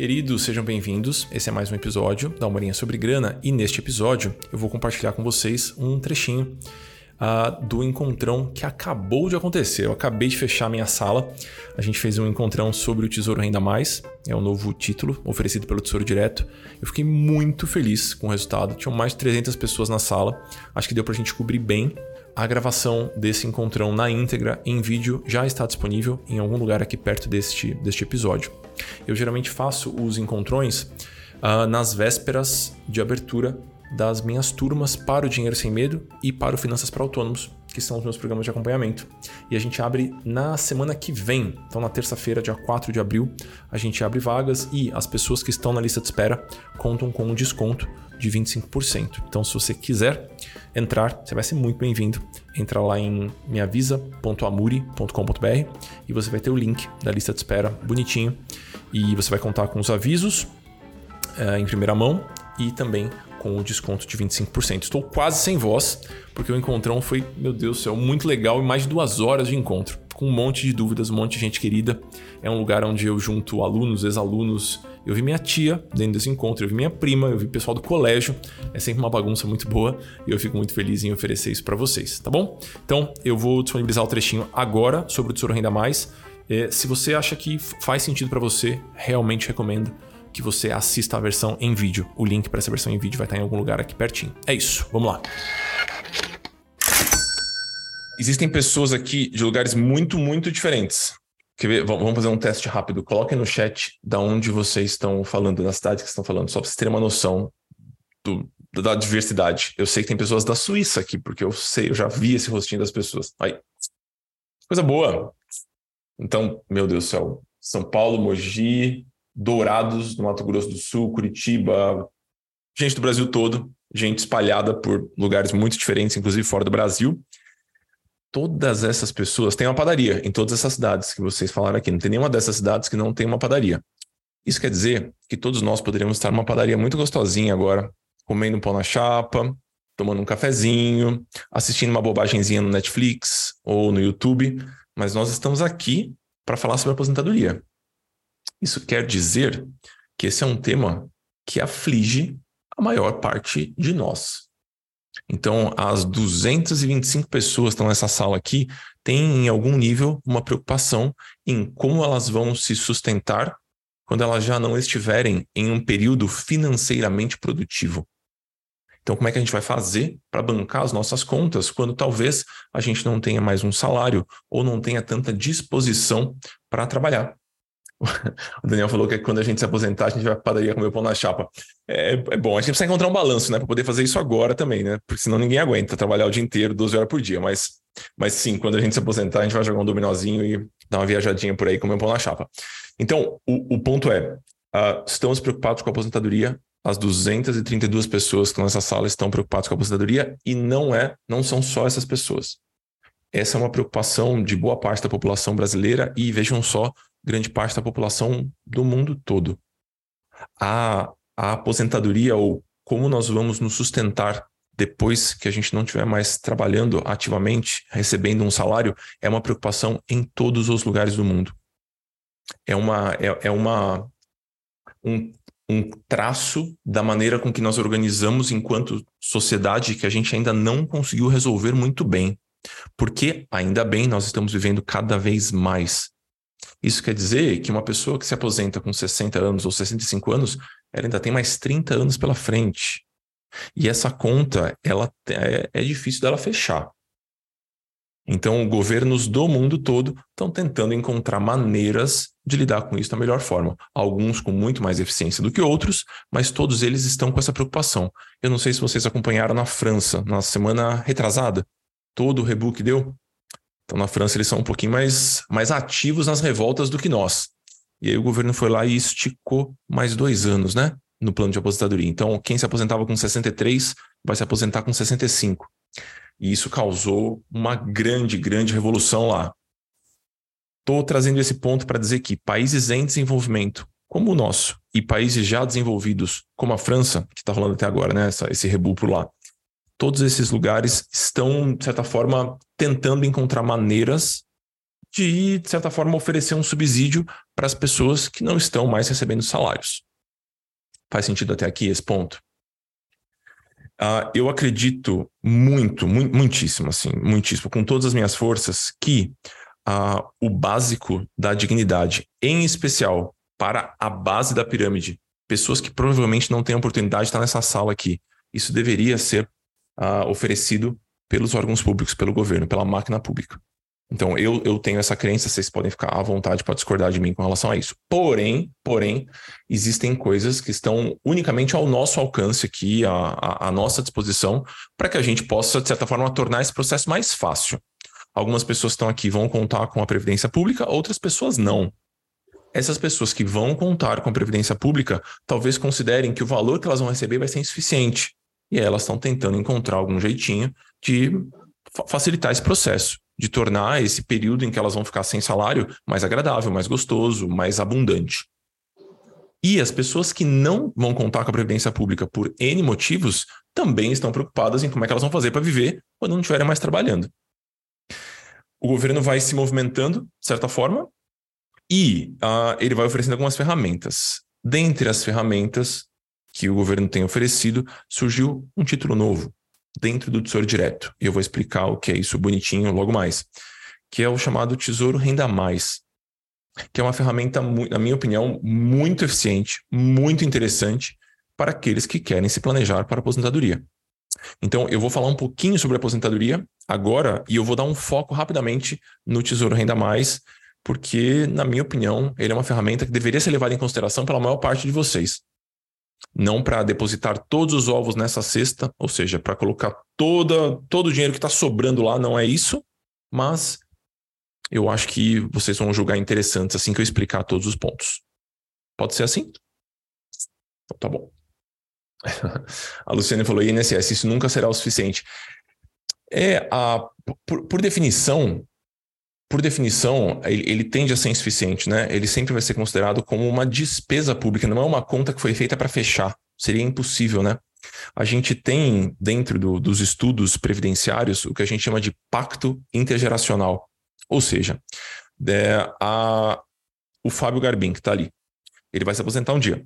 Queridos, sejam bem-vindos. Esse é mais um episódio da Humorinha sobre Grana e neste episódio eu vou compartilhar com vocês um trechinho uh, do encontrão que acabou de acontecer. Eu acabei de fechar minha sala. A gente fez um encontrão sobre o Tesouro Renda Mais, é o novo título oferecido pelo Tesouro Direto. Eu fiquei muito feliz com o resultado. Tinham mais de 300 pessoas na sala. Acho que deu pra gente cobrir bem a gravação desse encontrão na íntegra em vídeo já está disponível em algum lugar aqui perto deste, deste episódio. Eu geralmente faço os encontrões uh, nas vésperas de abertura das minhas turmas para o Dinheiro Sem Medo e para o Finanças para Autônomos, que são os meus programas de acompanhamento. E a gente abre na semana que vem, então na terça-feira, dia 4 de abril, a gente abre vagas e as pessoas que estão na lista de espera contam com um desconto de 25%. Então, se você quiser entrar, você vai ser muito bem-vindo. Entra lá em meavisa.amuri.com.br e você vai ter o link da lista de espera bonitinho e você vai contar com os avisos é, em primeira mão e também com o desconto de 25%. Estou quase sem voz, porque o encontrão foi, meu Deus do céu, muito legal e mais de duas horas de encontro, com um monte de dúvidas, um monte de gente querida. É um lugar onde eu junto alunos, ex-alunos. Eu vi minha tia dentro desse encontro, eu vi minha prima, eu vi pessoal do colégio. É sempre uma bagunça muito boa e eu fico muito feliz em oferecer isso para vocês, tá bom? Então eu vou disponibilizar o trechinho agora sobre o Tesouro Renda Mais. É, se você acha que faz sentido para você, realmente recomendo que você assista a versão em vídeo. O link para essa versão em vídeo vai estar em algum lugar aqui pertinho. É isso, vamos lá. Existem pessoas aqui de lugares muito, muito diferentes. Quer ver? Vamos fazer um teste rápido. Coloquem no chat da onde vocês estão falando, da cidade que estão falando, só para vocês terem uma noção do, da diversidade. Eu sei que tem pessoas da Suíça aqui, porque eu sei, eu já vi esse rostinho das pessoas. Aí. Coisa boa. Então, meu Deus do céu. São Paulo, Mogi, Dourados, no Mato Grosso do Sul, Curitiba, gente do Brasil todo, gente espalhada por lugares muito diferentes, inclusive fora do Brasil. Todas essas pessoas têm uma padaria em todas essas cidades que vocês falaram aqui. Não tem nenhuma dessas cidades que não tem uma padaria. Isso quer dizer que todos nós poderíamos estar numa padaria muito gostosinha agora, comendo pão na chapa, tomando um cafezinho, assistindo uma bobagemzinha no Netflix ou no YouTube, mas nós estamos aqui para falar sobre aposentadoria. Isso quer dizer que esse é um tema que aflige a maior parte de nós. Então, as 225 pessoas que estão nessa sala aqui têm, em algum nível, uma preocupação em como elas vão se sustentar quando elas já não estiverem em um período financeiramente produtivo. Então, como é que a gente vai fazer para bancar as nossas contas quando talvez a gente não tenha mais um salário ou não tenha tanta disposição para trabalhar? O Daniel falou que quando a gente se aposentar, a gente vai para padaria comer pão na chapa. É, é, bom, a gente precisa encontrar um balanço, né? Para poder fazer isso agora também, né? Porque senão ninguém aguenta trabalhar o dia inteiro, 12 horas por dia. Mas, mas sim, quando a gente se aposentar, a gente vai jogar um dominozinho e dar uma viajadinha por aí comer um pão na chapa. Então, o, o ponto é: uh, estamos preocupados com a aposentadoria. As 232 pessoas que estão nessa sala estão preocupadas com a aposentadoria e não é, não são só essas pessoas. Essa é uma preocupação de boa parte da população brasileira e vejam só, grande parte da população do mundo todo. A, a aposentadoria ou como nós vamos nos sustentar depois que a gente não estiver mais trabalhando ativamente, recebendo um salário, é uma preocupação em todos os lugares do mundo. É uma é, é uma um, um traço da maneira com que nós organizamos enquanto sociedade que a gente ainda não conseguiu resolver muito bem. Porque, ainda bem, nós estamos vivendo cada vez mais isso quer dizer que uma pessoa que se aposenta com 60 anos ou 65 anos, ela ainda tem mais 30 anos pela frente. E essa conta, ela é, é difícil dela fechar. Então, governos do mundo todo estão tentando encontrar maneiras de lidar com isso da melhor forma. Alguns com muito mais eficiência do que outros, mas todos eles estão com essa preocupação. Eu não sei se vocês acompanharam na França, na semana retrasada, todo o rebook deu. Então, na França, eles são um pouquinho mais, mais ativos nas revoltas do que nós. E aí o governo foi lá e esticou mais dois anos, né? No plano de aposentadoria. Então, quem se aposentava com 63 vai se aposentar com 65. E isso causou uma grande, grande revolução lá. Estou trazendo esse ponto para dizer que países em desenvolvimento, como o nosso, e países já desenvolvidos, como a França, que está rolando até agora, né? Essa, esse rebu por lá, todos esses lugares estão, de certa forma, tentando encontrar maneiras de, de certa forma, oferecer um subsídio para as pessoas que não estão mais recebendo salários. Faz sentido até aqui esse ponto? Uh, eu acredito muito, muito, muitíssimo, assim, muitíssimo, com todas as minhas forças, que uh, o básico da dignidade, em especial para a base da pirâmide, pessoas que provavelmente não têm oportunidade de estar nessa sala aqui, isso deveria ser uh, oferecido pelos órgãos públicos, pelo governo, pela máquina pública. Então, eu, eu tenho essa crença, vocês podem ficar à vontade para discordar de mim com relação a isso. Porém, porém, existem coisas que estão unicamente ao nosso alcance aqui, à, à nossa disposição, para que a gente possa, de certa forma, tornar esse processo mais fácil. Algumas pessoas estão aqui vão contar com a Previdência Pública, outras pessoas não. Essas pessoas que vão contar com a Previdência Pública talvez considerem que o valor que elas vão receber vai ser insuficiente. E elas estão tentando encontrar algum jeitinho de facilitar esse processo de tornar esse período em que elas vão ficar sem salário mais agradável, mais gostoso, mais abundante. E as pessoas que não vão contar com a previdência pública por N motivos também estão preocupadas em como é que elas vão fazer para viver quando não estiverem mais trabalhando. O governo vai se movimentando, de certa forma, e uh, ele vai oferecendo algumas ferramentas. Dentre as ferramentas que o governo tem oferecido, surgiu um título novo, dentro do Tesouro Direto. E eu vou explicar o que é isso bonitinho logo mais, que é o chamado Tesouro Renda Mais, que é uma ferramenta, na minha opinião, muito eficiente, muito interessante para aqueles que querem se planejar para a aposentadoria. Então, eu vou falar um pouquinho sobre a aposentadoria agora e eu vou dar um foco rapidamente no Tesouro Renda Mais, porque, na minha opinião, ele é uma ferramenta que deveria ser levada em consideração pela maior parte de vocês não para depositar todos os ovos nessa cesta, ou seja, para colocar toda, todo o dinheiro que está sobrando lá, não é isso, mas eu acho que vocês vão julgar interessantes assim que eu explicar todos os pontos. Pode ser assim? Então, tá bom. a Luciane falou: INSS, isso nunca será o suficiente. É, a, por, por definição, por definição, ele, ele, tende a ser insuficiente, né? Ele sempre vai ser considerado como uma despesa pública, não é uma conta que foi feita para fechar. Seria impossível, né? A gente tem, dentro do, dos estudos previdenciários, o que a gente chama de pacto intergeracional. Ou seja, é, a, o Fábio Garbim, que está ali, ele vai se aposentar um dia.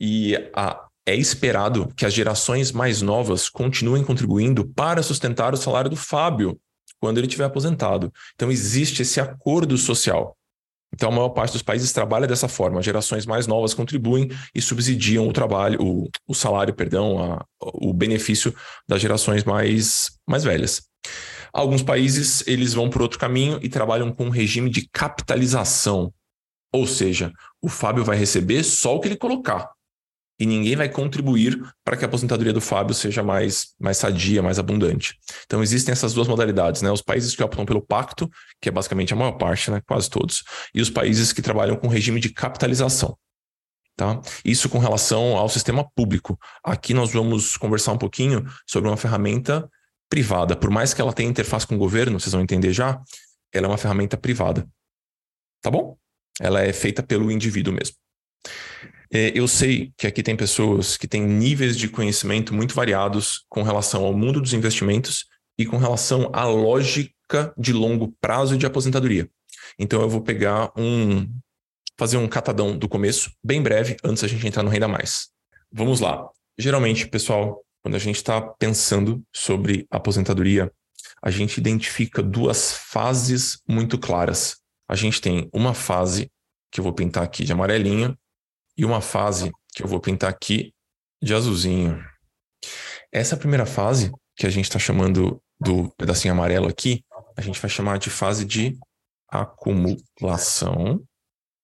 E a, é esperado que as gerações mais novas continuem contribuindo para sustentar o salário do Fábio quando ele estiver aposentado. Então, existe esse acordo social. Então, a maior parte dos países trabalha dessa forma. Gerações mais novas contribuem e subsidiam o trabalho, o, o salário, perdão, a, o benefício das gerações mais, mais velhas. Alguns países eles vão por outro caminho e trabalham com um regime de capitalização. Ou seja, o Fábio vai receber só o que ele colocar e ninguém vai contribuir para que a aposentadoria do Fábio seja mais, mais sadia, mais abundante. Então existem essas duas modalidades, né? Os países que optam pelo pacto, que é basicamente a maior parte, né? Quase todos, e os países que trabalham com regime de capitalização. Tá? Isso com relação ao sistema público. Aqui nós vamos conversar um pouquinho sobre uma ferramenta privada. Por mais que ela tenha interface com o governo, vocês vão entender já, ela é uma ferramenta privada. Tá bom? Ela é feita pelo indivíduo mesmo. É, eu sei que aqui tem pessoas que têm níveis de conhecimento muito variados com relação ao mundo dos investimentos e com relação à lógica de longo prazo de aposentadoria. Então eu vou pegar um fazer um catadão do começo, bem breve, antes da gente entrar no Renda Mais. Vamos lá. Geralmente, pessoal, quando a gente está pensando sobre aposentadoria, a gente identifica duas fases muito claras. A gente tem uma fase que eu vou pintar aqui de amarelinho e uma fase que eu vou pintar aqui de azulzinho. Essa primeira fase, que a gente está chamando do pedacinho amarelo aqui, a gente vai chamar de fase de acumulação.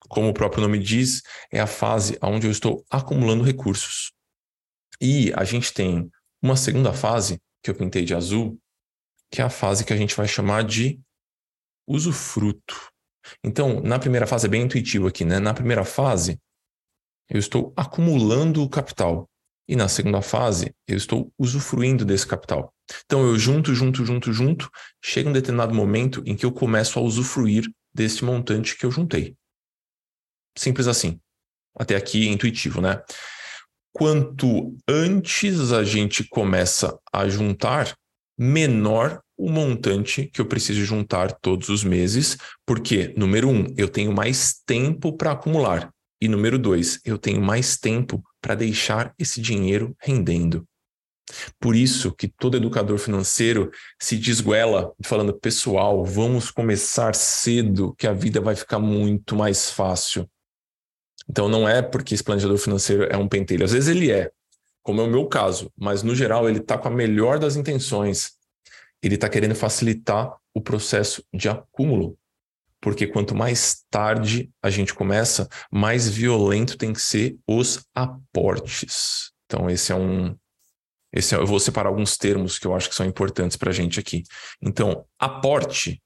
Como o próprio nome diz, é a fase onde eu estou acumulando recursos. E a gente tem uma segunda fase, que eu pintei de azul, que é a fase que a gente vai chamar de usufruto. Então, na primeira fase é bem intuitivo aqui, né? Na primeira fase, eu estou acumulando o capital. E na segunda fase, eu estou usufruindo desse capital. Então eu junto, junto, junto, junto, chega um determinado momento em que eu começo a usufruir desse montante que eu juntei. Simples assim. Até aqui é intuitivo, né? Quanto antes a gente começa a juntar, menor o montante que eu preciso juntar todos os meses, porque, número um, eu tenho mais tempo para acumular. E número dois, eu tenho mais tempo para deixar esse dinheiro rendendo. Por isso que todo educador financeiro se desguela falando, pessoal, vamos começar cedo, que a vida vai ficar muito mais fácil. Então não é porque esse planejador financeiro é um pentelho. Às vezes ele é, como é o meu caso, mas no geral ele está com a melhor das intenções. Ele está querendo facilitar o processo de acúmulo. Porque quanto mais tarde a gente começa, mais violento tem que ser os aportes. Então, esse é um, esse, é, eu vou separar alguns termos que eu acho que são importantes para a gente aqui. Então, aporte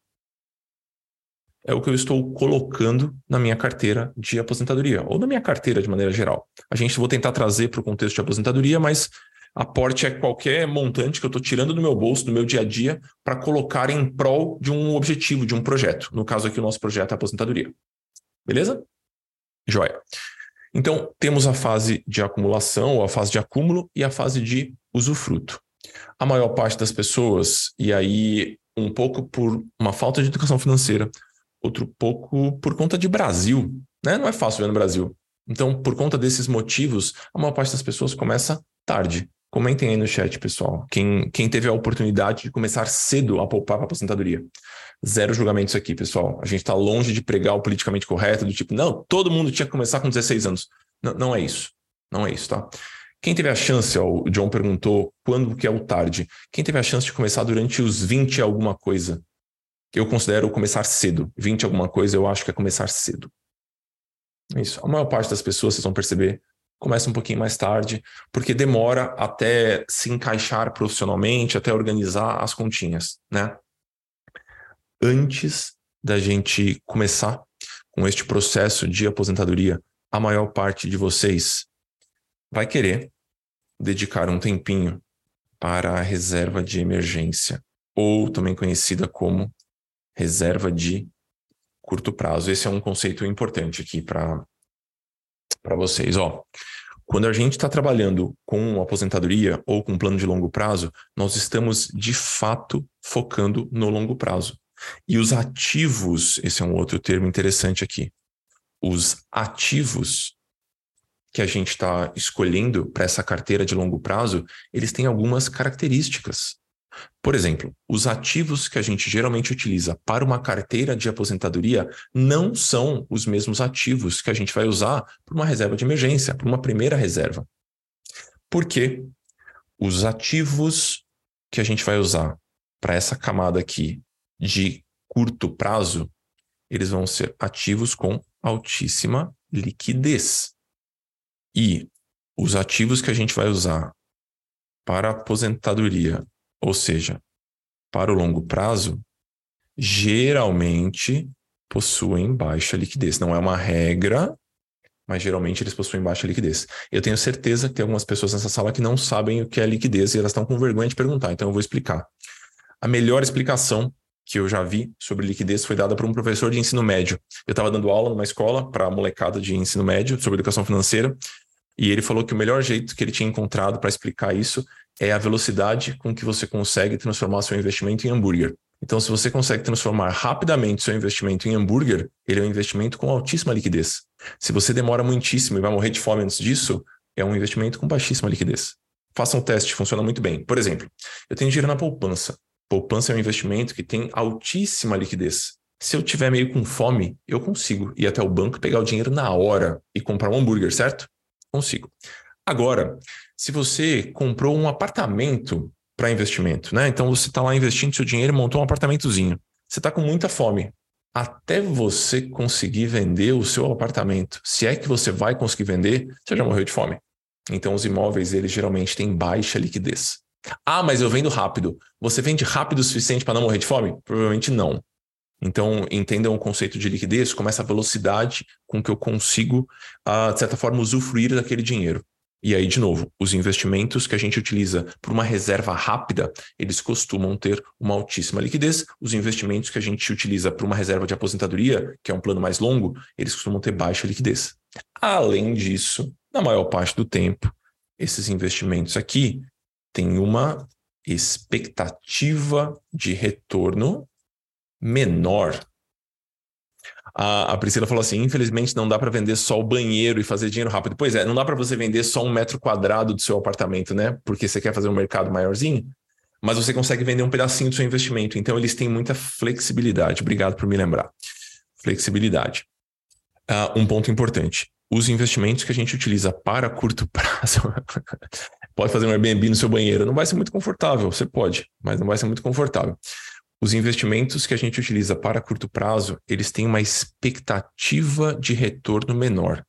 é o que eu estou colocando na minha carteira de aposentadoria, ou na minha carteira de maneira geral. A gente vou tentar trazer para o contexto de aposentadoria, mas aporte é qualquer montante que eu estou tirando do meu bolso, do meu dia a dia, para colocar em prol de um objetivo, de um projeto. No caso aqui, o nosso projeto é a aposentadoria. Beleza? Joia. Então, temos a fase de acumulação, ou a fase de acúmulo, e a fase de usufruto. A maior parte das pessoas, e aí um pouco por uma falta de educação financeira, outro pouco por conta de Brasil, né? Não é fácil ver no Brasil. Então, por conta desses motivos, a maior parte das pessoas começa tarde. Comentem aí no chat, pessoal. Quem, quem teve a oportunidade de começar cedo a poupar para aposentadoria. Zero julgamentos aqui, pessoal. A gente está longe de pregar o politicamente correto, do tipo, não, todo mundo tinha que começar com 16 anos. Não, não é isso. Não é isso, tá? Quem teve a chance, ó, o John perguntou quando que é o tarde. Quem teve a chance de começar durante os 20 alguma coisa? Eu considero começar cedo. 20 alguma coisa eu acho que é começar cedo. Isso. A maior parte das pessoas, vocês vão perceber, começa um pouquinho mais tarde, porque demora até se encaixar profissionalmente, até organizar as continhas, né? Antes da gente começar com este processo de aposentadoria, a maior parte de vocês vai querer dedicar um tempinho para a reserva de emergência, ou também conhecida como reserva de curto prazo. Esse é um conceito importante aqui para vocês. Ó, quando a gente está trabalhando com aposentadoria ou com plano de longo prazo, nós estamos de fato focando no longo prazo. E os ativos, esse é um outro termo interessante aqui. Os ativos que a gente está escolhendo para essa carteira de longo prazo, eles têm algumas características. Por exemplo, os ativos que a gente geralmente utiliza para uma carteira de aposentadoria não são os mesmos ativos que a gente vai usar para uma reserva de emergência, para uma primeira reserva. Por quê? Os ativos que a gente vai usar para essa camada aqui de curto prazo, eles vão ser ativos com altíssima liquidez. E os ativos que a gente vai usar para aposentadoria, ou seja, para o longo prazo, geralmente possuem baixa liquidez. Não é uma regra, mas geralmente eles possuem baixa liquidez. Eu tenho certeza que tem algumas pessoas nessa sala que não sabem o que é liquidez e elas estão com vergonha de perguntar, então eu vou explicar. A melhor explicação que eu já vi sobre liquidez foi dada por um professor de ensino médio. Eu estava dando aula numa escola para molecada de ensino médio sobre educação financeira e ele falou que o melhor jeito que ele tinha encontrado para explicar isso é a velocidade com que você consegue transformar seu investimento em hambúrguer. Então, se você consegue transformar rapidamente seu investimento em hambúrguer, ele é um investimento com altíssima liquidez. Se você demora muitíssimo e vai morrer de fome antes disso, é um investimento com baixíssima liquidez. Faça um teste, funciona muito bem. Por exemplo, eu tenho dinheiro na poupança. Poupança é um investimento que tem altíssima liquidez. Se eu tiver meio com fome, eu consigo ir até o banco, pegar o dinheiro na hora e comprar um hambúrguer, certo? Consigo. Agora, se você comprou um apartamento para investimento, né? Então você está lá investindo seu dinheiro montou um apartamentozinho. Você está com muita fome. Até você conseguir vender o seu apartamento, se é que você vai conseguir vender, você já morreu de fome. Então os imóveis, eles geralmente têm baixa liquidez. Ah, mas eu vendo rápido. Você vende rápido o suficiente para não morrer de fome? Provavelmente não. Então, entendam o conceito de liquidez como essa velocidade com que eu consigo, uh, de certa forma, usufruir daquele dinheiro. E aí, de novo, os investimentos que a gente utiliza por uma reserva rápida, eles costumam ter uma altíssima liquidez. Os investimentos que a gente utiliza por uma reserva de aposentadoria, que é um plano mais longo, eles costumam ter baixa liquidez. Além disso, na maior parte do tempo, esses investimentos aqui têm uma expectativa de retorno menor. A, a Priscila falou assim: infelizmente não dá para vender só o banheiro e fazer dinheiro rápido. Pois é, não dá para você vender só um metro quadrado do seu apartamento, né? Porque você quer fazer um mercado maiorzinho, mas você consegue vender um pedacinho do seu investimento. Então eles têm muita flexibilidade. Obrigado por me lembrar. Flexibilidade. Uh, um ponto importante: os investimentos que a gente utiliza para curto prazo. pode fazer um Airbnb no seu banheiro. Não vai ser muito confortável, você pode, mas não vai ser muito confortável. Os investimentos que a gente utiliza para curto prazo, eles têm uma expectativa de retorno menor.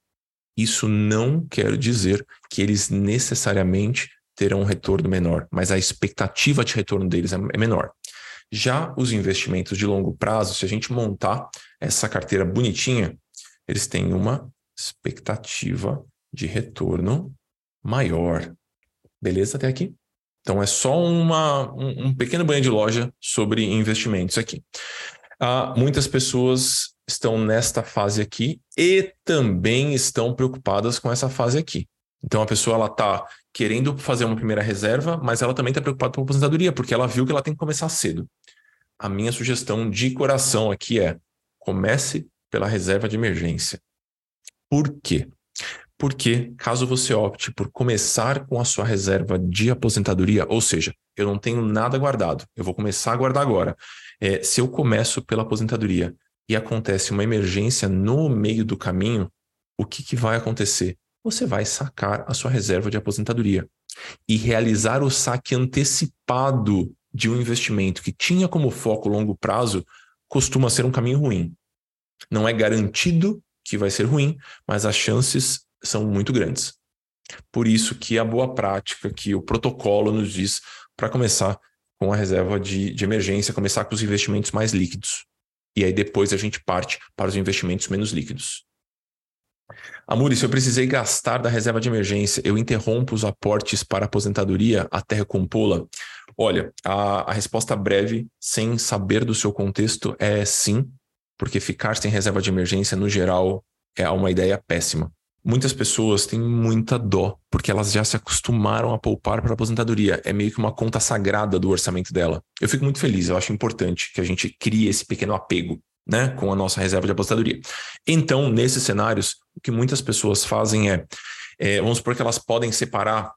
Isso não quer dizer que eles necessariamente terão um retorno menor, mas a expectativa de retorno deles é, é menor. Já os investimentos de longo prazo, se a gente montar essa carteira bonitinha, eles têm uma expectativa de retorno maior. Beleza até aqui? Então é só uma, um, um pequeno banho de loja sobre investimentos aqui. Ah, muitas pessoas estão nesta fase aqui e também estão preocupadas com essa fase aqui. Então a pessoa ela está querendo fazer uma primeira reserva, mas ela também está preocupada com a aposentadoria, porque ela viu que ela tem que começar cedo. A minha sugestão de coração aqui é comece pela reserva de emergência. Por quê? Porque, caso você opte por começar com a sua reserva de aposentadoria, ou seja, eu não tenho nada guardado, eu vou começar a guardar agora. É, se eu começo pela aposentadoria e acontece uma emergência no meio do caminho, o que, que vai acontecer? Você vai sacar a sua reserva de aposentadoria e realizar o saque antecipado de um investimento que tinha como foco longo prazo costuma ser um caminho ruim. Não é garantido que vai ser ruim, mas as chances são muito grandes. Por isso que a boa prática, que o protocolo nos diz para começar com a reserva de, de emergência, começar com os investimentos mais líquidos. E aí depois a gente parte para os investimentos menos líquidos. Amuri, se eu precisei gastar da reserva de emergência, eu interrompo os aportes para aposentadoria até recompô-la? Olha, a, a resposta breve, sem saber do seu contexto, é sim, porque ficar sem reserva de emergência, no geral, é uma ideia péssima. Muitas pessoas têm muita dó, porque elas já se acostumaram a poupar para a aposentadoria. É meio que uma conta sagrada do orçamento dela. Eu fico muito feliz, eu acho importante que a gente crie esse pequeno apego né, com a nossa reserva de aposentadoria. Então, nesses cenários, o que muitas pessoas fazem é, é vamos supor que elas podem separar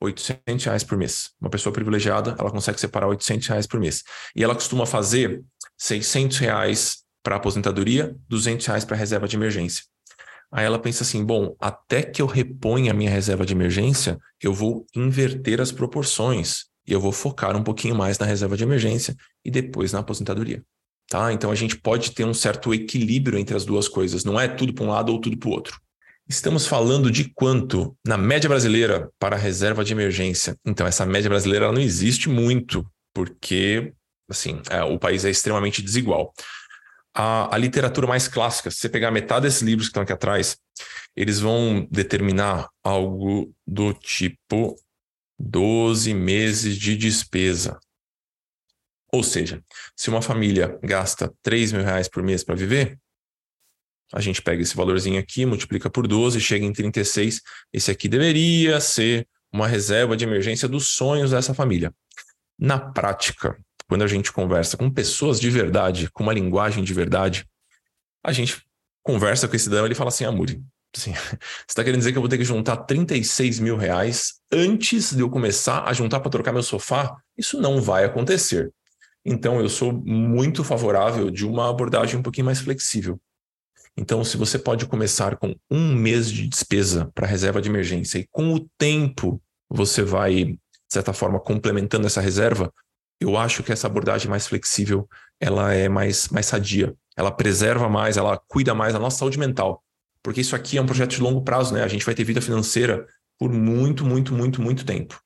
800 reais por mês. Uma pessoa privilegiada, ela consegue separar 800 reais por mês. E ela costuma fazer 600 reais para aposentadoria, 200 reais para reserva de emergência. Aí ela pensa assim: bom, até que eu reponha a minha reserva de emergência, eu vou inverter as proporções e eu vou focar um pouquinho mais na reserva de emergência e depois na aposentadoria. Tá? Então a gente pode ter um certo equilíbrio entre as duas coisas, não é tudo para um lado ou tudo para o outro. Estamos falando de quanto na média brasileira para a reserva de emergência. Então essa média brasileira não existe muito, porque assim, é, o país é extremamente desigual a, a literatura mais clássica, se você pegar metade desses livros que estão aqui atrás, eles vão determinar algo do tipo 12 meses de despesa. Ou seja, se uma família gasta 3 mil reais por mês para viver, a gente pega esse valorzinho aqui, multiplica por 12, chega em 36. Esse aqui deveria ser uma reserva de emergência dos sonhos dessa família. Na prática, quando a gente conversa com pessoas de verdade, com uma linguagem de verdade, a gente conversa com esse cidadão e ele fala assim, Amuri, assim, você está querendo dizer que eu vou ter que juntar 36 mil reais antes de eu começar a juntar para trocar meu sofá? Isso não vai acontecer. Então, eu sou muito favorável de uma abordagem um pouquinho mais flexível. Então, se você pode começar com um mês de despesa para reserva de emergência e com o tempo você vai, de certa forma, complementando essa reserva, eu acho que essa abordagem mais flexível ela é mais, mais sadia. Ela preserva mais, ela cuida mais da nossa saúde mental. Porque isso aqui é um projeto de longo prazo, né? A gente vai ter vida financeira por muito, muito, muito, muito tempo.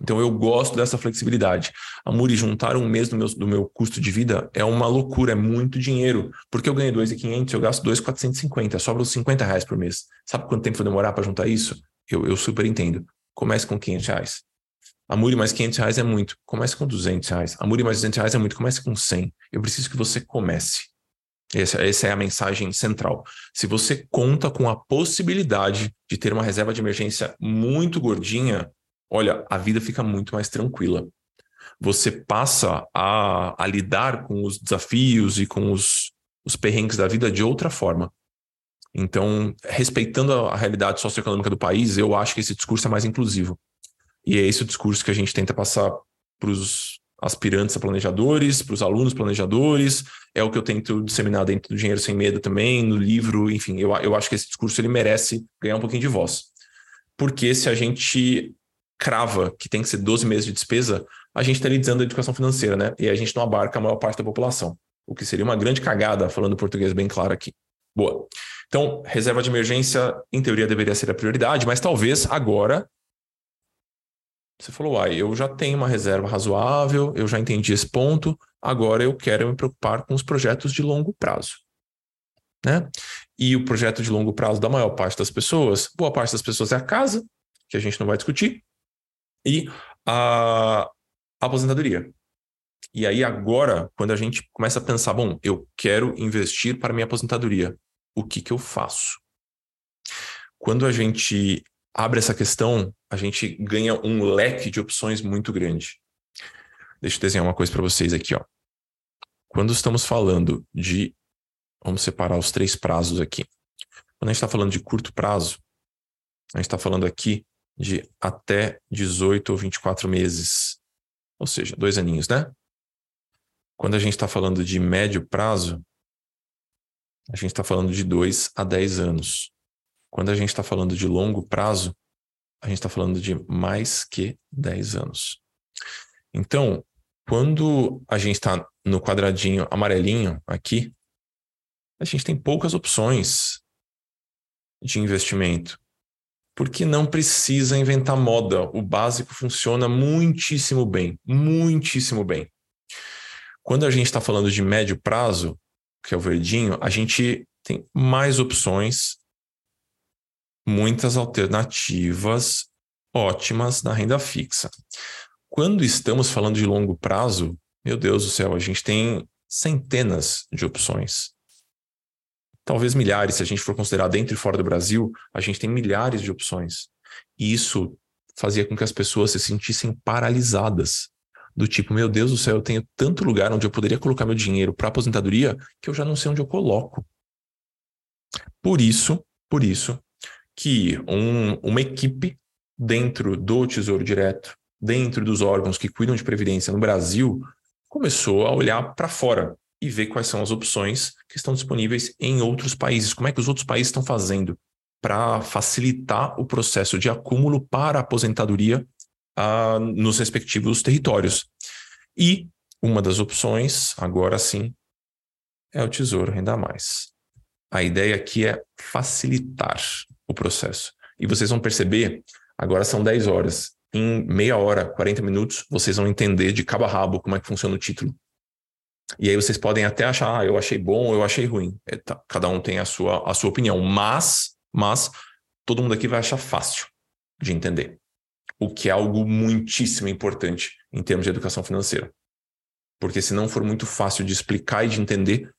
Então eu gosto dessa flexibilidade. A Muri, juntar um mês do meu, do meu custo de vida é uma loucura, é muito dinheiro. Porque eu ganho 2,500, eu gasto 2,450, sobra os 50 reais por mês. Sabe quanto tempo vai demorar para juntar isso? Eu, eu super entendo. Comece com 500 reais. A Muri mais 500 reais é muito. Comece com 200 reais. A Muri mais 200 reais é muito. Comece com 100. Eu preciso que você comece. Essa, essa é a mensagem central. Se você conta com a possibilidade de ter uma reserva de emergência muito gordinha, olha, a vida fica muito mais tranquila. você passa a, a lidar com os desafios e com os, os perrengues da vida de outra forma. Então, respeitando a realidade socioeconômica do país, eu acho que esse discurso é mais inclusivo. E é esse o discurso que a gente tenta passar para os aspirantes a planejadores, para os alunos planejadores, é o que eu tento disseminar dentro do Dinheiro Sem Medo também, no livro, enfim, eu, eu acho que esse discurso ele merece ganhar um pouquinho de voz. Porque se a gente crava que tem que ser 12 meses de despesa, a gente está lidando a educação financeira, né? E a gente não abarca a maior parte da população, o que seria uma grande cagada, falando português bem claro aqui. Boa. Então, reserva de emergência, em teoria, deveria ser a prioridade, mas talvez agora você falou, uai, eu já tenho uma reserva razoável, eu já entendi esse ponto, agora eu quero me preocupar com os projetos de longo prazo. Né? E o projeto de longo prazo da maior parte das pessoas, boa parte das pessoas é a casa, que a gente não vai discutir, e a aposentadoria. E aí agora, quando a gente começa a pensar, bom, eu quero investir para minha aposentadoria, o que que eu faço? Quando a gente abre essa questão, a gente ganha um leque de opções muito grande. Deixa eu desenhar uma coisa para vocês aqui, ó. Quando estamos falando de vamos separar os três prazos aqui. Quando a gente está falando de curto prazo, a gente está falando aqui de até 18 ou 24 meses, ou seja, dois aninhos, né? Quando a gente está falando de médio prazo, a gente está falando de 2 a 10 anos. Quando a gente está falando de longo prazo, a gente está falando de mais que 10 anos. Então, quando a gente está no quadradinho amarelinho aqui, a gente tem poucas opções de investimento porque não precisa inventar moda. O básico funciona muitíssimo bem, muitíssimo bem. Quando a gente está falando de médio prazo, que é o verdinho, a gente tem mais opções, muitas alternativas ótimas na renda fixa. Quando estamos falando de longo prazo, meu Deus do céu, a gente tem centenas de opções talvez milhares, se a gente for considerar dentro e fora do Brasil, a gente tem milhares de opções. E isso fazia com que as pessoas se sentissem paralisadas. Do tipo, meu Deus do céu, eu tenho tanto lugar onde eu poderia colocar meu dinheiro para aposentadoria que eu já não sei onde eu coloco. Por isso, por isso, que um, uma equipe dentro do Tesouro Direto, dentro dos órgãos que cuidam de previdência no Brasil, começou a olhar para fora e ver quais são as opções que estão disponíveis em outros países. Como é que os outros países estão fazendo para facilitar o processo de acúmulo para a aposentadoria uh, nos respectivos territórios. E uma das opções, agora sim, é o Tesouro Renda Mais. A ideia aqui é facilitar o processo. E vocês vão perceber, agora são 10 horas. Em meia hora, 40 minutos, vocês vão entender de cabo a rabo como é que funciona o título. E aí vocês podem até achar, ah, eu achei bom, eu achei ruim. É, tá, cada um tem a sua, a sua opinião, mas, mas todo mundo aqui vai achar fácil de entender. O que é algo muitíssimo importante em termos de educação financeira. Porque se não for muito fácil de explicar e de entender,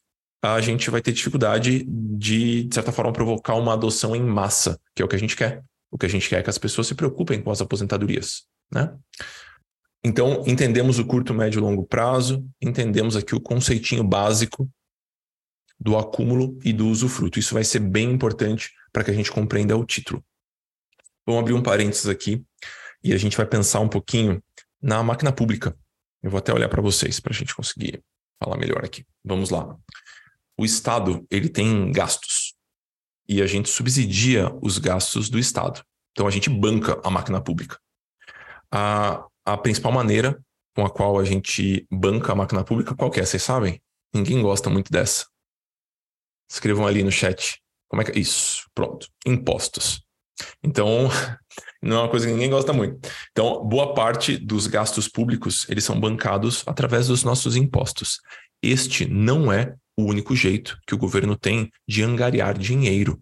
a gente vai ter dificuldade de, de certa forma, provocar uma adoção em massa, que é o que a gente quer. O que a gente quer é que as pessoas se preocupem com as aposentadorias, né? Então, entendemos o curto, médio e longo prazo, entendemos aqui o conceitinho básico do acúmulo e do usufruto. Isso vai ser bem importante para que a gente compreenda o título. Vamos abrir um parênteses aqui e a gente vai pensar um pouquinho na máquina pública. Eu vou até olhar para vocês para a gente conseguir falar melhor aqui. Vamos lá. O Estado ele tem gastos e a gente subsidia os gastos do Estado. Então a gente banca a máquina pública. A, a principal maneira com a qual a gente banca a máquina pública, qual é? Vocês sabem? Ninguém gosta muito dessa. Escrevam ali no chat. Como é que é? Isso, pronto. Impostos. Então, não é uma coisa que ninguém gosta muito. Então, boa parte dos gastos públicos, eles são bancados através dos nossos impostos. Este não é o único jeito que o governo tem de angariar dinheiro.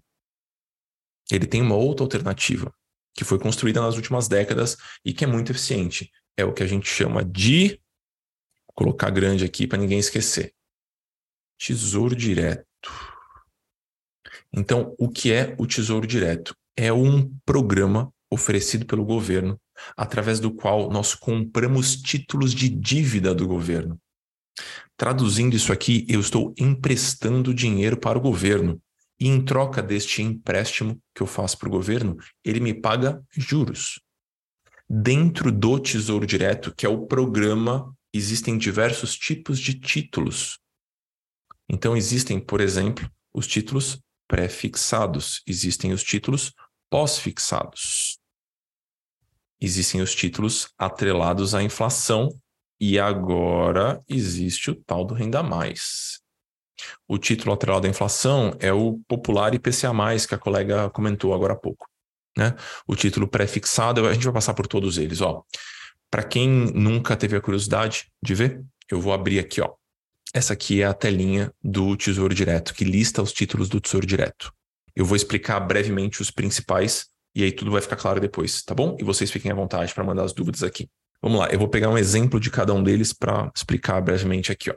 Ele tem uma outra alternativa que foi construída nas últimas décadas e que é muito eficiente. É o que a gente chama de vou colocar grande aqui para ninguém esquecer. Tesouro direto. Então, o que é o Tesouro Direto? É um programa oferecido pelo governo, através do qual nós compramos títulos de dívida do governo. Traduzindo isso aqui, eu estou emprestando dinheiro para o governo. E em troca deste empréstimo que eu faço para o governo, ele me paga juros. Dentro do Tesouro Direto, que é o programa, existem diversos tipos de títulos. Então, existem, por exemplo, os títulos pré-fixados, existem os títulos pós-fixados. Existem os títulos atrelados à inflação e agora existe o tal do renda mais. O título atrelado à inflação é o popular IPCA+, que a colega comentou agora há pouco. Né? O título pré-fixado, a gente vai passar por todos eles. Para quem nunca teve a curiosidade de ver, eu vou abrir aqui. Ó. Essa aqui é a telinha do Tesouro Direto, que lista os títulos do Tesouro Direto. Eu vou explicar brevemente os principais e aí tudo vai ficar claro depois, tá bom? E vocês fiquem à vontade para mandar as dúvidas aqui. Vamos lá, eu vou pegar um exemplo de cada um deles para explicar brevemente aqui. Ó.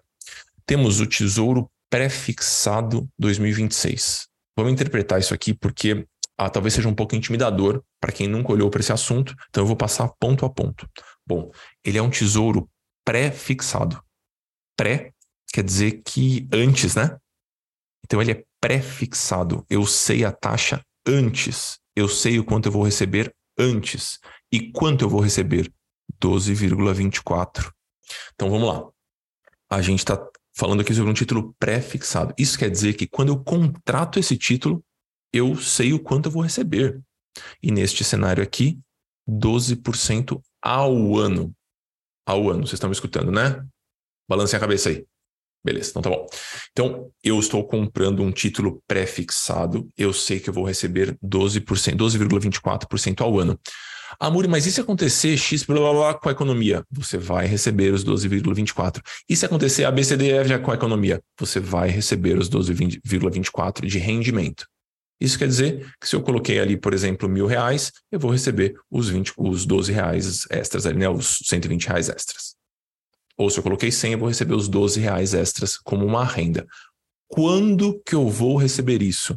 Temos o Tesouro Prefixado 2026. Vamos interpretar isso aqui porque ah, talvez seja um pouco intimidador para quem nunca olhou para esse assunto, então eu vou passar ponto a ponto. Bom, ele é um tesouro pré-fixado. Pré quer dizer que antes, né? Então ele é pré-fixado. Eu sei a taxa antes. Eu sei o quanto eu vou receber antes. E quanto eu vou receber? 12,24. Então vamos lá. A gente está falando aqui sobre um título pré-fixado. Isso quer dizer que quando eu contrato esse título, eu sei o quanto eu vou receber. E neste cenário aqui, 12% ao ano. Ao ano, vocês estão me escutando, né? Balance a cabeça aí. Beleza, então tá bom. Então, eu estou comprando um título pré-fixado, eu sei que eu vou receber 12%, 12,24% ao ano. Ah, Muri, mas e se acontecer X blá, blá, blá, com a economia? Você vai receber os 12,24. E se acontecer ABCDE já com a economia? Você vai receber os 12,24 de rendimento. Isso quer dizer que se eu coloquei ali, por exemplo, mil reais, eu vou receber os, 20, os 12 reais extras, né? os 120 reais extras. Ou se eu coloquei 100, eu vou receber os 12 reais extras como uma renda. Quando que eu vou receber isso?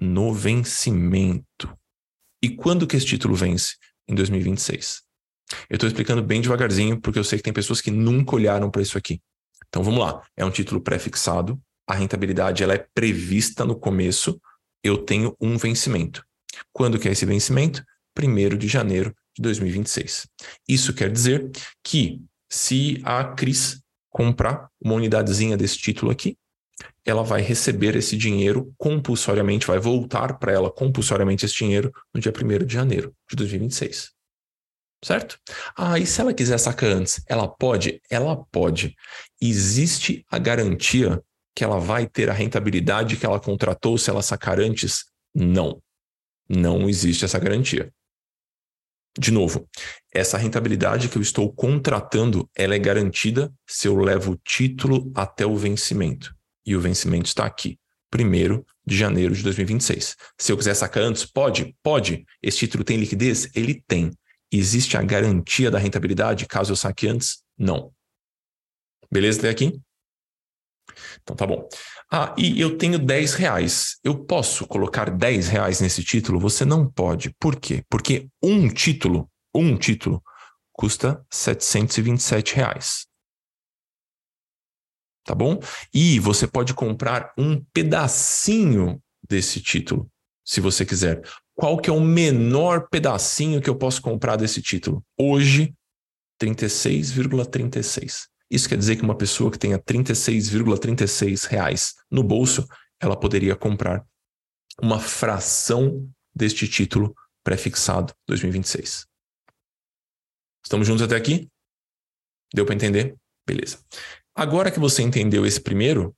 No vencimento. E quando que esse título vence? Em 2026. Eu estou explicando bem devagarzinho, porque eu sei que tem pessoas que nunca olharam para isso aqui. Então vamos lá. É um título pré-fixado, a rentabilidade ela é prevista no começo, eu tenho um vencimento. Quando que é esse vencimento? 1 de janeiro de 2026. Isso quer dizer que se a Cris comprar uma unidadezinha desse título aqui, ela vai receber esse dinheiro compulsoriamente, vai voltar para ela compulsoriamente esse dinheiro no dia 1 de janeiro de 2026. Certo? Ah, e se ela quiser sacar antes? Ela pode? Ela pode. Existe a garantia que ela vai ter a rentabilidade que ela contratou se ela sacar antes? Não. Não existe essa garantia. De novo, essa rentabilidade que eu estou contratando, ela é garantida se eu levo o título até o vencimento. E o vencimento está aqui, 1 de janeiro de 2026. Se eu quiser sacar antes, pode? Pode. Esse título tem liquidez? Ele tem. Existe a garantia da rentabilidade caso eu saque antes? Não. Beleza até aqui? Então tá bom. Ah, e eu tenho 10 reais. Eu posso colocar 10 reais nesse título? Você não pode. Por quê? Porque um título, um título, custa 727 reais. Tá bom? E você pode comprar um pedacinho desse título, se você quiser. Qual que é o menor pedacinho que eu posso comprar desse título? Hoje, 36,36. Isso quer dizer que uma pessoa que tenha 36,36 reais no bolso, ela poderia comprar uma fração deste título prefixado 2026. Estamos juntos até aqui? Deu para entender? Beleza. Agora que você entendeu esse primeiro,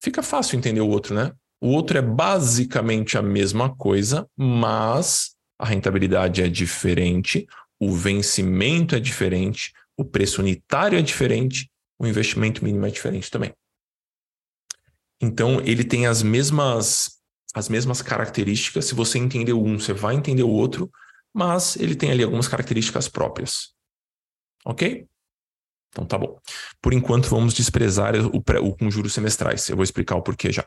fica fácil entender o outro, né? O outro é basicamente a mesma coisa, mas a rentabilidade é diferente, o vencimento é diferente, o preço unitário é diferente, o investimento mínimo é diferente também. Então, ele tem as mesmas, as mesmas características. Se você entender um, você vai entender o outro, mas ele tem ali algumas características próprias. Ok? Então tá bom. Por enquanto, vamos desprezar o, pré, o com juros semestrais. Eu vou explicar o porquê já.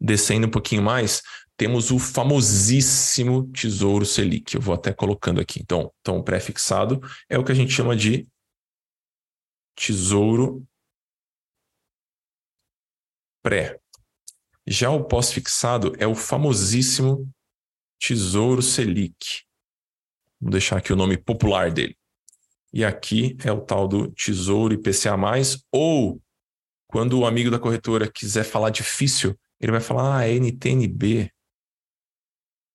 Descendo um pouquinho mais, temos o famosíssimo Tesouro Selic. Eu vou até colocando aqui. Então, então pré-fixado é o que a gente chama de Tesouro Pré. Já o pós-fixado é o famosíssimo Tesouro Selic. Vou deixar aqui o nome popular dele. E aqui é o tal do Tesouro IPCA+, ou quando o amigo da corretora quiser falar difícil, ele vai falar, ah, é NTNB.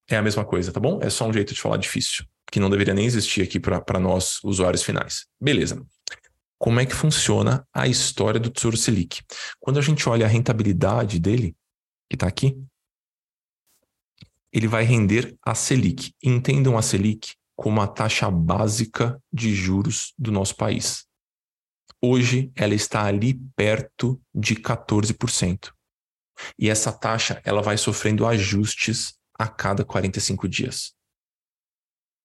É a mesma coisa, tá bom? É só um jeito de falar difícil, que não deveria nem existir aqui para nós, usuários finais. Beleza. Como é que funciona a história do Tesouro Selic? Quando a gente olha a rentabilidade dele, que está aqui, ele vai render a Selic. Entendam a Selic como a taxa básica de juros do nosso país. Hoje ela está ali perto de 14%. E essa taxa ela vai sofrendo ajustes a cada 45 dias.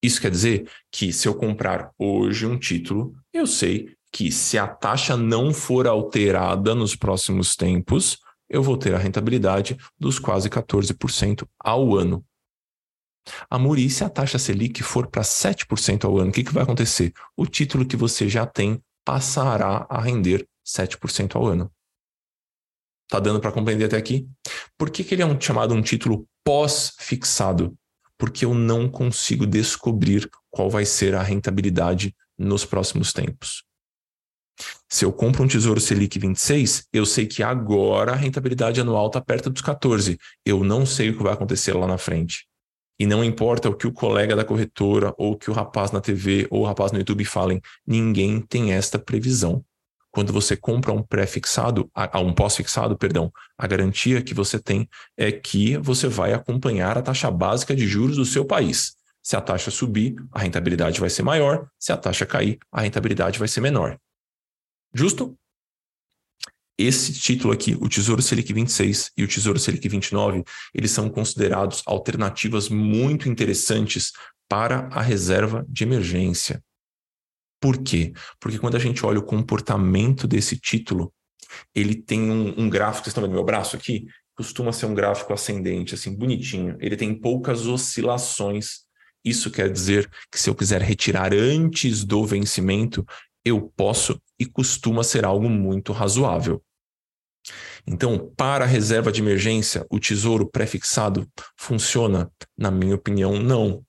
Isso quer dizer que se eu comprar hoje um título, eu sei que se a taxa não for alterada nos próximos tempos, eu vou ter a rentabilidade dos quase 14% ao ano. A Muri, se a taxa Selic for para 7% ao ano, o que, que vai acontecer? O título que você já tem passará a render 7% ao ano. Tá dando para compreender até aqui? Por que, que ele é um, chamado um título pós-fixado? Porque eu não consigo descobrir qual vai ser a rentabilidade nos próximos tempos. Se eu compro um Tesouro Selic 26, eu sei que agora a rentabilidade anual está perto dos 14. Eu não sei o que vai acontecer lá na frente. E não importa o que o colega da corretora, ou que o rapaz na TV, ou o rapaz no YouTube falem, ninguém tem esta previsão. Quando você compra um pré-fixado, um pós-fixado, perdão, a garantia que você tem é que você vai acompanhar a taxa básica de juros do seu país. Se a taxa subir, a rentabilidade vai ser maior, se a taxa cair, a rentabilidade vai ser menor. Justo? Esse título aqui, o Tesouro Selic 26 e o Tesouro Selic 29, eles são considerados alternativas muito interessantes para a reserva de emergência. Por quê? Porque quando a gente olha o comportamento desse título, ele tem um, um gráfico, vocês estão vendo meu braço aqui? Costuma ser um gráfico ascendente, assim, bonitinho. Ele tem poucas oscilações. Isso quer dizer que se eu quiser retirar antes do vencimento, eu posso e costuma ser algo muito razoável. Então, para a reserva de emergência, o tesouro prefixado funciona? Na minha opinião, não.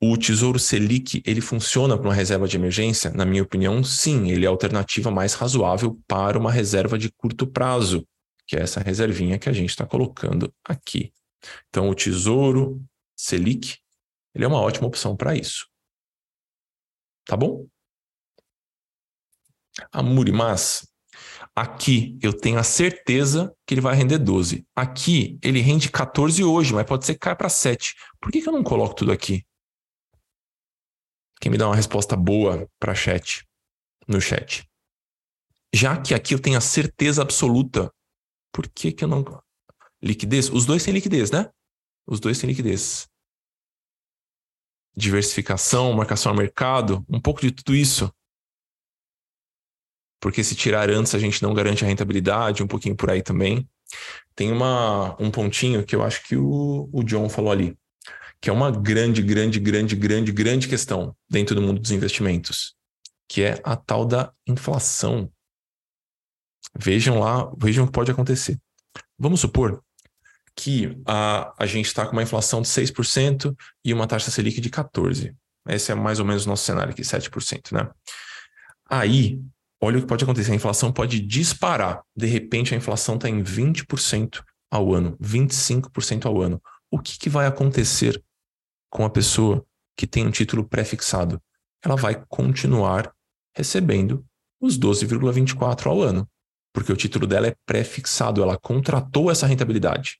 O tesouro Selic, ele funciona para uma reserva de emergência? Na minha opinião, sim, ele é a alternativa mais razoável para uma reserva de curto prazo, que é essa reservinha que a gente está colocando aqui. Então, o tesouro Selic, ele é uma ótima opção para isso. Tá bom? A Murimas, aqui eu tenho a certeza que ele vai render 12. Aqui ele rende 14 hoje, mas pode ser que caia para 7. Por que, que eu não coloco tudo aqui? Quem me dá uma resposta boa para chat, no chat. Já que aqui eu tenho a certeza absoluta, por que, que eu não. Liquidez? Os dois têm liquidez, né? Os dois têm liquidez diversificação, marcação ao mercado, um pouco de tudo isso. Porque se tirar antes a gente não garante a rentabilidade, um pouquinho por aí também. Tem uma, um pontinho que eu acho que o, o John falou ali, que é uma grande, grande, grande, grande, grande questão dentro do mundo dos investimentos, que é a tal da inflação. Vejam lá, vejam o que pode acontecer. Vamos supor que a, a gente está com uma inflação de 6% e uma taxa Selic de 14%. Esse é mais ou menos o nosso cenário aqui, 7%, né? Aí, olha o que pode acontecer. A inflação pode disparar. De repente, a inflação está em 20% ao ano, 25% ao ano. O que, que vai acontecer com a pessoa que tem um título pré-fixado? Ela vai continuar recebendo os 12,24 ao ano, porque o título dela é pré-fixado, ela contratou essa rentabilidade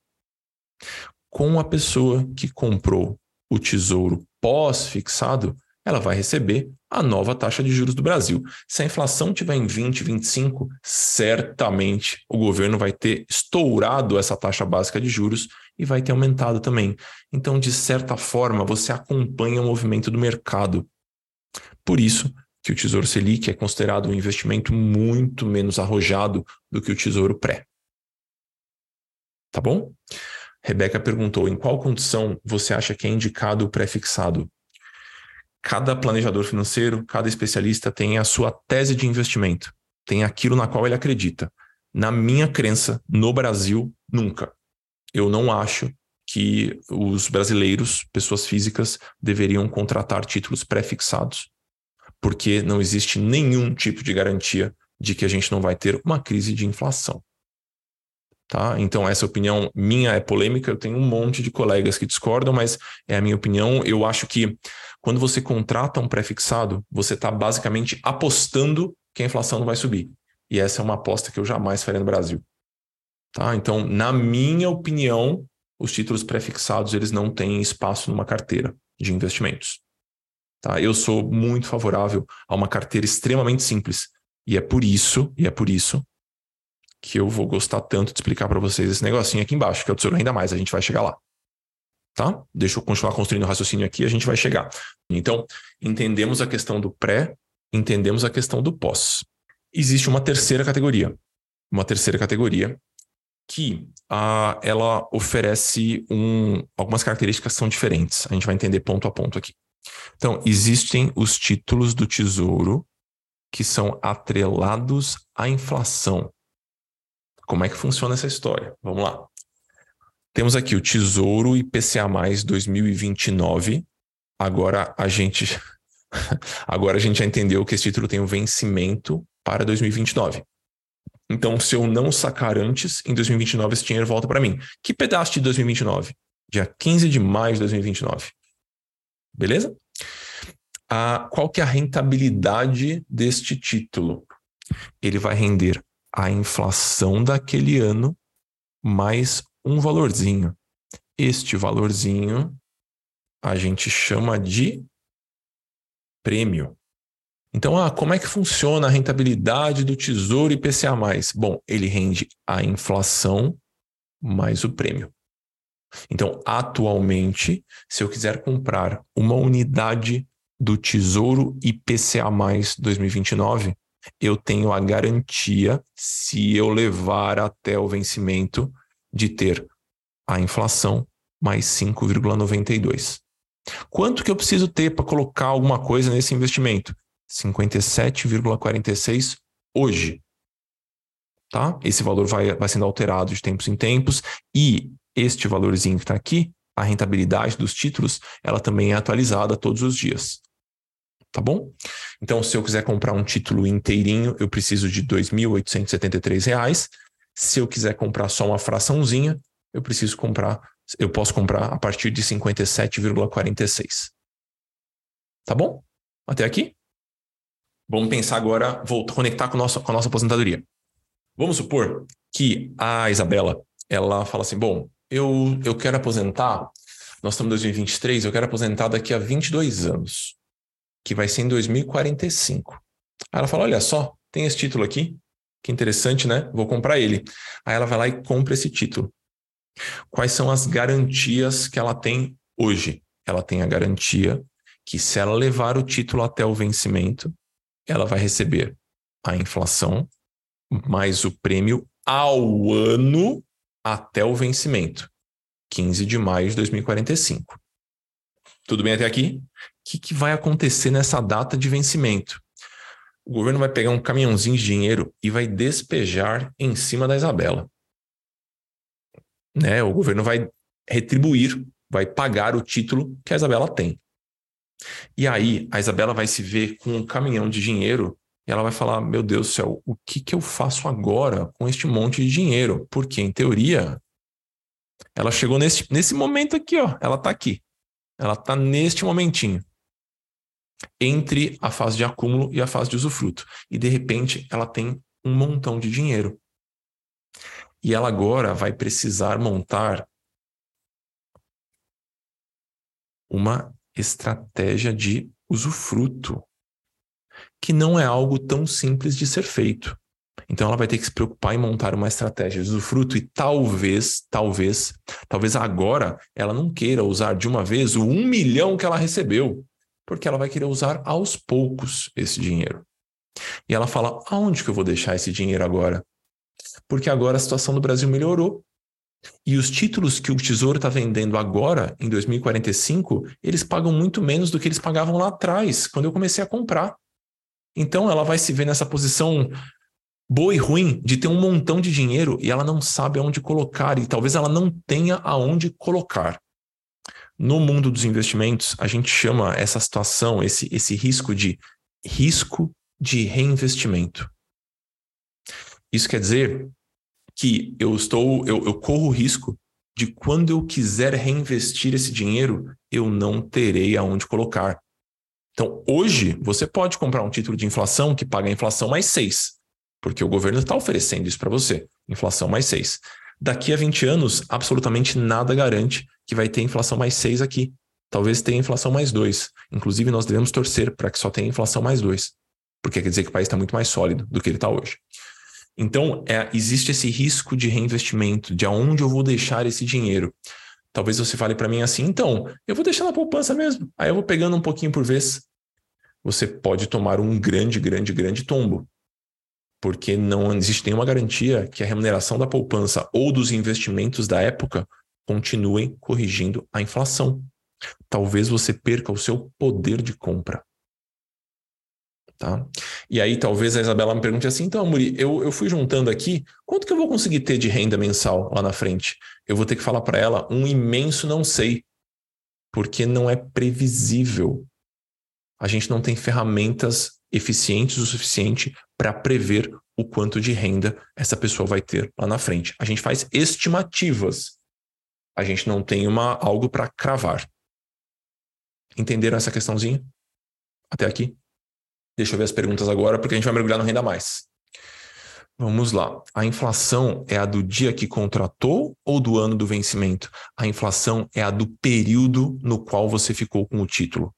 com a pessoa que comprou o tesouro pós-fixado, ela vai receber a nova taxa de juros do Brasil. Se a inflação tiver em 20, 25, certamente o governo vai ter estourado essa taxa básica de juros e vai ter aumentado também. Então, de certa forma, você acompanha o movimento do mercado. Por isso que o Tesouro Selic é considerado um investimento muito menos arrojado do que o Tesouro Pré. Tá bom? Rebeca perguntou: em qual condição você acha que é indicado o pré-fixado? Cada planejador financeiro, cada especialista tem a sua tese de investimento, tem aquilo na qual ele acredita. Na minha crença, no Brasil, nunca. Eu não acho que os brasileiros, pessoas físicas, deveriam contratar títulos pré-fixados, porque não existe nenhum tipo de garantia de que a gente não vai ter uma crise de inflação. Tá? Então, essa opinião minha é polêmica. Eu tenho um monte de colegas que discordam, mas é a minha opinião. Eu acho que quando você contrata um pré-fixado, você está basicamente apostando que a inflação não vai subir. E essa é uma aposta que eu jamais faria no Brasil. Tá? Então, na minha opinião, os títulos pré-fixados eles não têm espaço numa carteira de investimentos. Tá? Eu sou muito favorável a uma carteira extremamente simples. E é por isso, e é por isso que eu vou gostar tanto de explicar para vocês esse negocinho aqui embaixo, que é o tesouro ainda mais, a gente vai chegar lá. Tá? Deixa eu continuar construindo o raciocínio aqui, a gente vai chegar. Então, entendemos a questão do pré, entendemos a questão do pós. Existe uma terceira categoria. Uma terceira categoria que uh, ela oferece um, algumas características são diferentes. A gente vai entender ponto a ponto aqui. Então, existem os títulos do tesouro que são atrelados à inflação. Como é que funciona essa história? Vamos lá. Temos aqui o Tesouro IPCA 2029. Agora a gente agora a gente já entendeu que esse título tem um vencimento para 2029. Então, se eu não sacar antes, em 2029 esse dinheiro volta para mim. Que pedaço de 2029? Dia 15 de maio de 2029. Beleza? Ah, qual que é a rentabilidade deste título? Ele vai render a inflação daquele ano mais um valorzinho. Este valorzinho a gente chama de prêmio. Então, ah, como é que funciona a rentabilidade do Tesouro IPCA+. Bom, ele rende a inflação mais o prêmio. Então, atualmente, se eu quiser comprar uma unidade do Tesouro IPCA 2029, eu tenho a garantia, se eu levar até o vencimento, de ter a inflação mais 5,92. Quanto que eu preciso ter para colocar alguma coisa nesse investimento? 57,46 hoje. Tá? Esse valor vai, vai sendo alterado de tempos em tempos e este valorzinho que está aqui, a rentabilidade dos títulos, ela também é atualizada todos os dias tá bom? Então, se eu quiser comprar um título inteirinho, eu preciso de R$ 2.873. Se eu quiser comprar só uma fraçãozinha, eu preciso comprar, eu posso comprar a partir de 57,46. Tá bom? Até aqui? Vamos pensar agora, voltar, conectar com, nosso, com a nossa aposentadoria. Vamos supor que a Isabela, ela fala assim, bom, eu, eu quero aposentar, nós estamos em 2023, eu quero aposentar daqui a 22 anos que vai ser em 2045. Aí ela fala: Olha só, tem esse título aqui, que interessante, né? Vou comprar ele. Aí ela vai lá e compra esse título. Quais são as garantias que ela tem hoje? Ela tem a garantia que, se ela levar o título até o vencimento, ela vai receber a inflação mais o prêmio ao ano até o vencimento, 15 de maio de 2045. Tudo bem até aqui? Que, que vai acontecer nessa data de vencimento? O governo vai pegar um caminhãozinho de dinheiro e vai despejar em cima da Isabela. Né? O governo vai retribuir, vai pagar o título que a Isabela tem. E aí a Isabela vai se ver com um caminhão de dinheiro e ela vai falar: Meu Deus do céu, o que, que eu faço agora com este monte de dinheiro? Porque, em teoria, ela chegou nesse, nesse momento aqui, ó. Ela está aqui. Ela está neste momentinho entre a fase de acúmulo e a fase de usufruto. E de repente ela tem um montão de dinheiro. E ela agora vai precisar montar uma estratégia de usufruto, que não é algo tão simples de ser feito. Então ela vai ter que se preocupar em montar uma estratégia de usufruto e talvez, talvez, talvez agora ela não queira usar de uma vez o um milhão que ela recebeu porque ela vai querer usar aos poucos esse dinheiro. E ela fala: aonde que eu vou deixar esse dinheiro agora? Porque agora a situação do Brasil melhorou. E os títulos que o Tesouro está vendendo agora, em 2045, eles pagam muito menos do que eles pagavam lá atrás, quando eu comecei a comprar. Então ela vai se ver nessa posição boa e ruim de ter um montão de dinheiro e ela não sabe aonde colocar e talvez ela não tenha aonde colocar. No mundo dos investimentos, a gente chama essa situação, esse, esse risco de risco de reinvestimento. Isso quer dizer que eu estou, eu, eu corro o risco de quando eu quiser reinvestir esse dinheiro, eu não terei aonde colocar. Então, hoje, você pode comprar um título de inflação que paga a inflação mais 6, porque o governo está oferecendo isso para você, inflação mais 6. Daqui a 20 anos, absolutamente nada garante que vai ter inflação mais 6 aqui. Talvez tenha inflação mais 2. Inclusive, nós devemos torcer para que só tenha inflação mais 2, porque quer dizer que o país está muito mais sólido do que ele está hoje. Então, é, existe esse risco de reinvestimento, de aonde eu vou deixar esse dinheiro. Talvez você fale para mim assim, então, eu vou deixar na poupança mesmo. Aí eu vou pegando um pouquinho por vez. Você pode tomar um grande, grande, grande tombo. Porque não existe nenhuma garantia que a remuneração da poupança ou dos investimentos da época continuem corrigindo a inflação. Talvez você perca o seu poder de compra. Tá? E aí talvez a Isabela me pergunte assim, então, Muri, eu, eu fui juntando aqui, quanto que eu vou conseguir ter de renda mensal lá na frente? Eu vou ter que falar para ela um imenso não sei, porque não é previsível. A gente não tem ferramentas eficientes o suficiente para prever o quanto de renda essa pessoa vai ter lá na frente. A gente faz estimativas. A gente não tem uma algo para cravar. Entenderam essa questãozinha? Até aqui? Deixa eu ver as perguntas agora, porque a gente vai mergulhar no Renda Mais. Vamos lá. A inflação é a do dia que contratou ou do ano do vencimento? A inflação é a do período no qual você ficou com o título.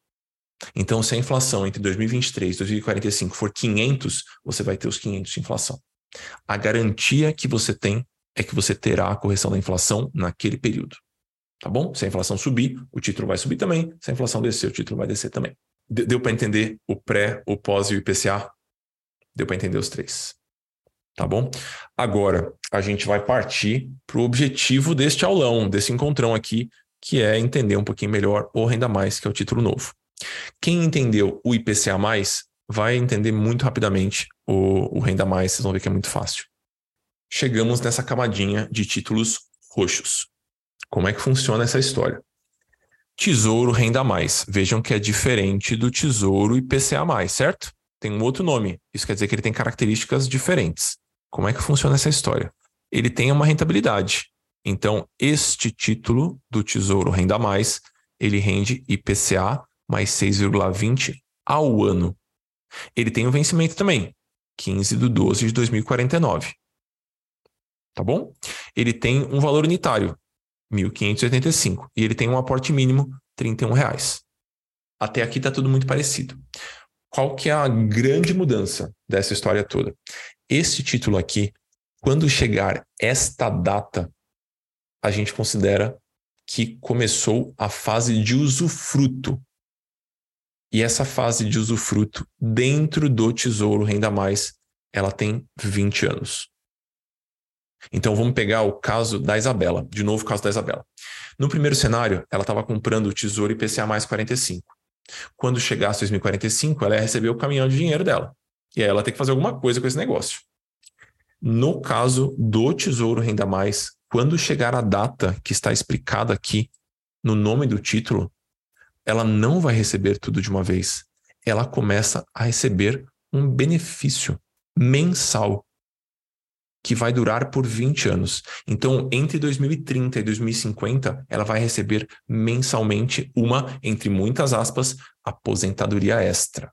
Então, se a inflação entre 2023 e 2045 for 500, você vai ter os 500 de inflação. A garantia que você tem é que você terá a correção da inflação naquele período. Tá bom? Se a inflação subir, o título vai subir também. Se a inflação descer, o título vai descer também. Deu para entender o pré, o pós e o IPCA? Deu para entender os três. Tá bom? Agora, a gente vai partir para o objetivo deste aulão, desse encontrão aqui, que é entender um pouquinho melhor o Renda Mais, que é o título novo. Quem entendeu o IPCA, vai entender muito rapidamente o, o Renda Mais, vocês vão ver que é muito fácil. Chegamos nessa camadinha de títulos roxos. Como é que funciona essa história? Tesouro Renda Mais. Vejam que é diferente do Tesouro IPCA+, certo? Tem um outro nome. Isso quer dizer que ele tem características diferentes. Como é que funciona essa história? Ele tem uma rentabilidade. Então, este título do Tesouro Renda Mais, ele rende IPCA mais 6,20 ao ano. Ele tem um vencimento também, 15 de 12 de 2049. Tá bom? Ele tem um valor unitário, 1.585. E ele tem um aporte mínimo, 31 reais. Até aqui está tudo muito parecido. Qual que é a grande mudança dessa história toda? Esse título aqui, quando chegar esta data, a gente considera que começou a fase de usufruto. E essa fase de usufruto dentro do Tesouro Renda Mais, ela tem 20 anos. Então vamos pegar o caso da Isabela, de novo o caso da Isabela. No primeiro cenário, ela estava comprando o Tesouro IPCA mais 45. Quando chegasse 2045, ela ia receber o caminhão de dinheiro dela. E aí ela tem que fazer alguma coisa com esse negócio. No caso do Tesouro Renda Mais, quando chegar a data que está explicada aqui no nome do título, ela não vai receber tudo de uma vez. Ela começa a receber um benefício mensal que vai durar por 20 anos. Então, entre 2030 e 2050, ela vai receber mensalmente uma, entre muitas aspas, aposentadoria extra.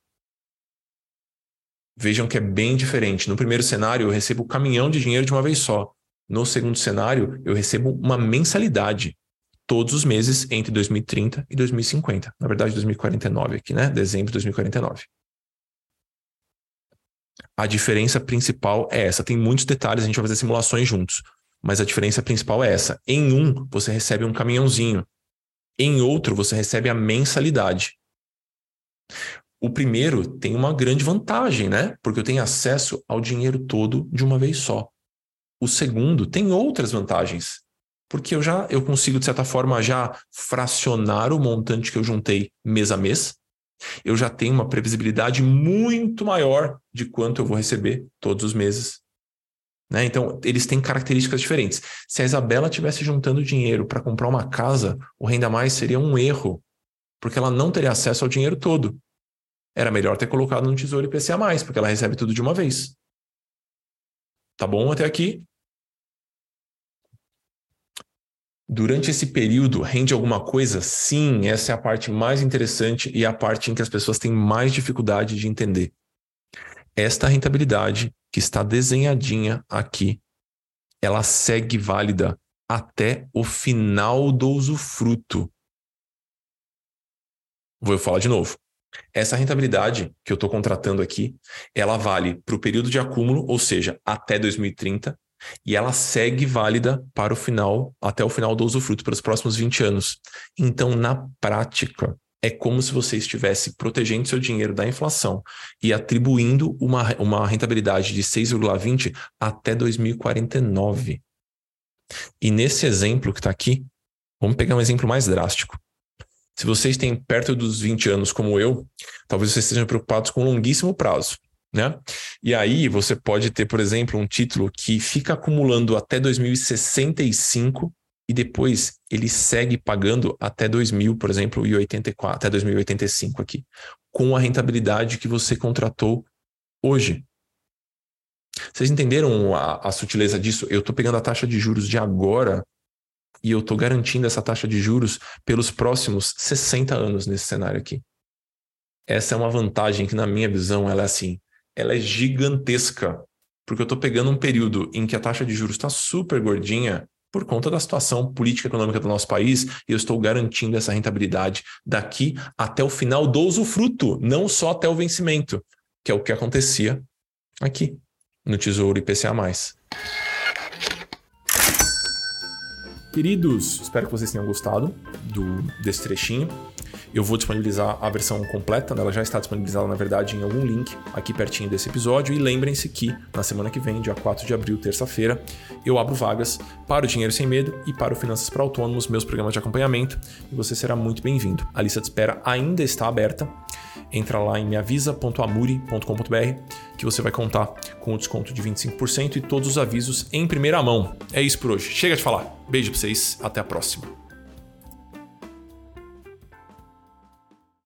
Vejam que é bem diferente. No primeiro cenário, eu recebo o caminhão de dinheiro de uma vez só. No segundo cenário, eu recebo uma mensalidade todos os meses entre 2030 e 2050. Na verdade, 2049 aqui, né? Dezembro de 2049. A diferença principal é essa. Tem muitos detalhes, a gente vai fazer simulações juntos. Mas a diferença principal é essa. Em um, você recebe um caminhãozinho. Em outro, você recebe a mensalidade. O primeiro tem uma grande vantagem, né? Porque eu tenho acesso ao dinheiro todo de uma vez só. O segundo tem outras vantagens. Porque eu já eu consigo de certa forma já fracionar o montante que eu juntei mês a mês. Eu já tenho uma previsibilidade muito maior de quanto eu vou receber todos os meses. Né? Então, eles têm características diferentes. Se a Isabela estivesse juntando dinheiro para comprar uma casa, o Renda Mais seria um erro, porque ela não teria acesso ao dinheiro todo. Era melhor ter colocado no Tesouro IPCA+, porque ela recebe tudo de uma vez. Tá bom até aqui? Durante esse período, rende alguma coisa? Sim, essa é a parte mais interessante e a parte em que as pessoas têm mais dificuldade de entender. Esta rentabilidade que está desenhadinha aqui, ela segue válida até o final do usufruto. Vou falar de novo. Essa rentabilidade que eu estou contratando aqui, ela vale para o período de acúmulo, ou seja, até 2030, e ela segue válida para o final, até o final do usufruto, para os próximos 20 anos. Então, na prática, é como se você estivesse protegendo seu dinheiro da inflação e atribuindo uma, uma rentabilidade de 6,20 até 2049. E nesse exemplo que está aqui, vamos pegar um exemplo mais drástico. Se vocês têm perto dos 20 anos como eu, talvez vocês estejam preocupados com um longuíssimo prazo. Né? E aí você pode ter, por exemplo, um título que fica acumulando até 2065 e depois ele segue pagando até 2000, por exemplo, e 84, até 2085 aqui, com a rentabilidade que você contratou hoje. Vocês entenderam a, a sutileza disso? Eu estou pegando a taxa de juros de agora e eu estou garantindo essa taxa de juros pelos próximos 60 anos nesse cenário aqui. Essa é uma vantagem que, na minha visão, ela é assim, ela é gigantesca, porque eu estou pegando um período em que a taxa de juros está super gordinha por conta da situação política econômica do nosso país, e eu estou garantindo essa rentabilidade daqui até o final do usufruto, não só até o vencimento, que é o que acontecia aqui no Tesouro IPCA+. Queridos, espero que vocês tenham gostado do, desse trechinho. Eu vou disponibilizar a versão completa, ela já está disponibilizada, na verdade, em algum link aqui pertinho desse episódio. E lembrem-se que na semana que vem, dia 4 de abril, terça-feira, eu abro vagas para o Dinheiro Sem Medo e para o Finanças para Autônomos, meus programas de acompanhamento, e você será muito bem-vindo. A lista de espera ainda está aberta. Entra lá em meavisa.amuri.com.br que você vai contar com o desconto de 25% e todos os avisos em primeira mão. É isso por hoje. Chega de falar. Beijo pra vocês. Até a próxima.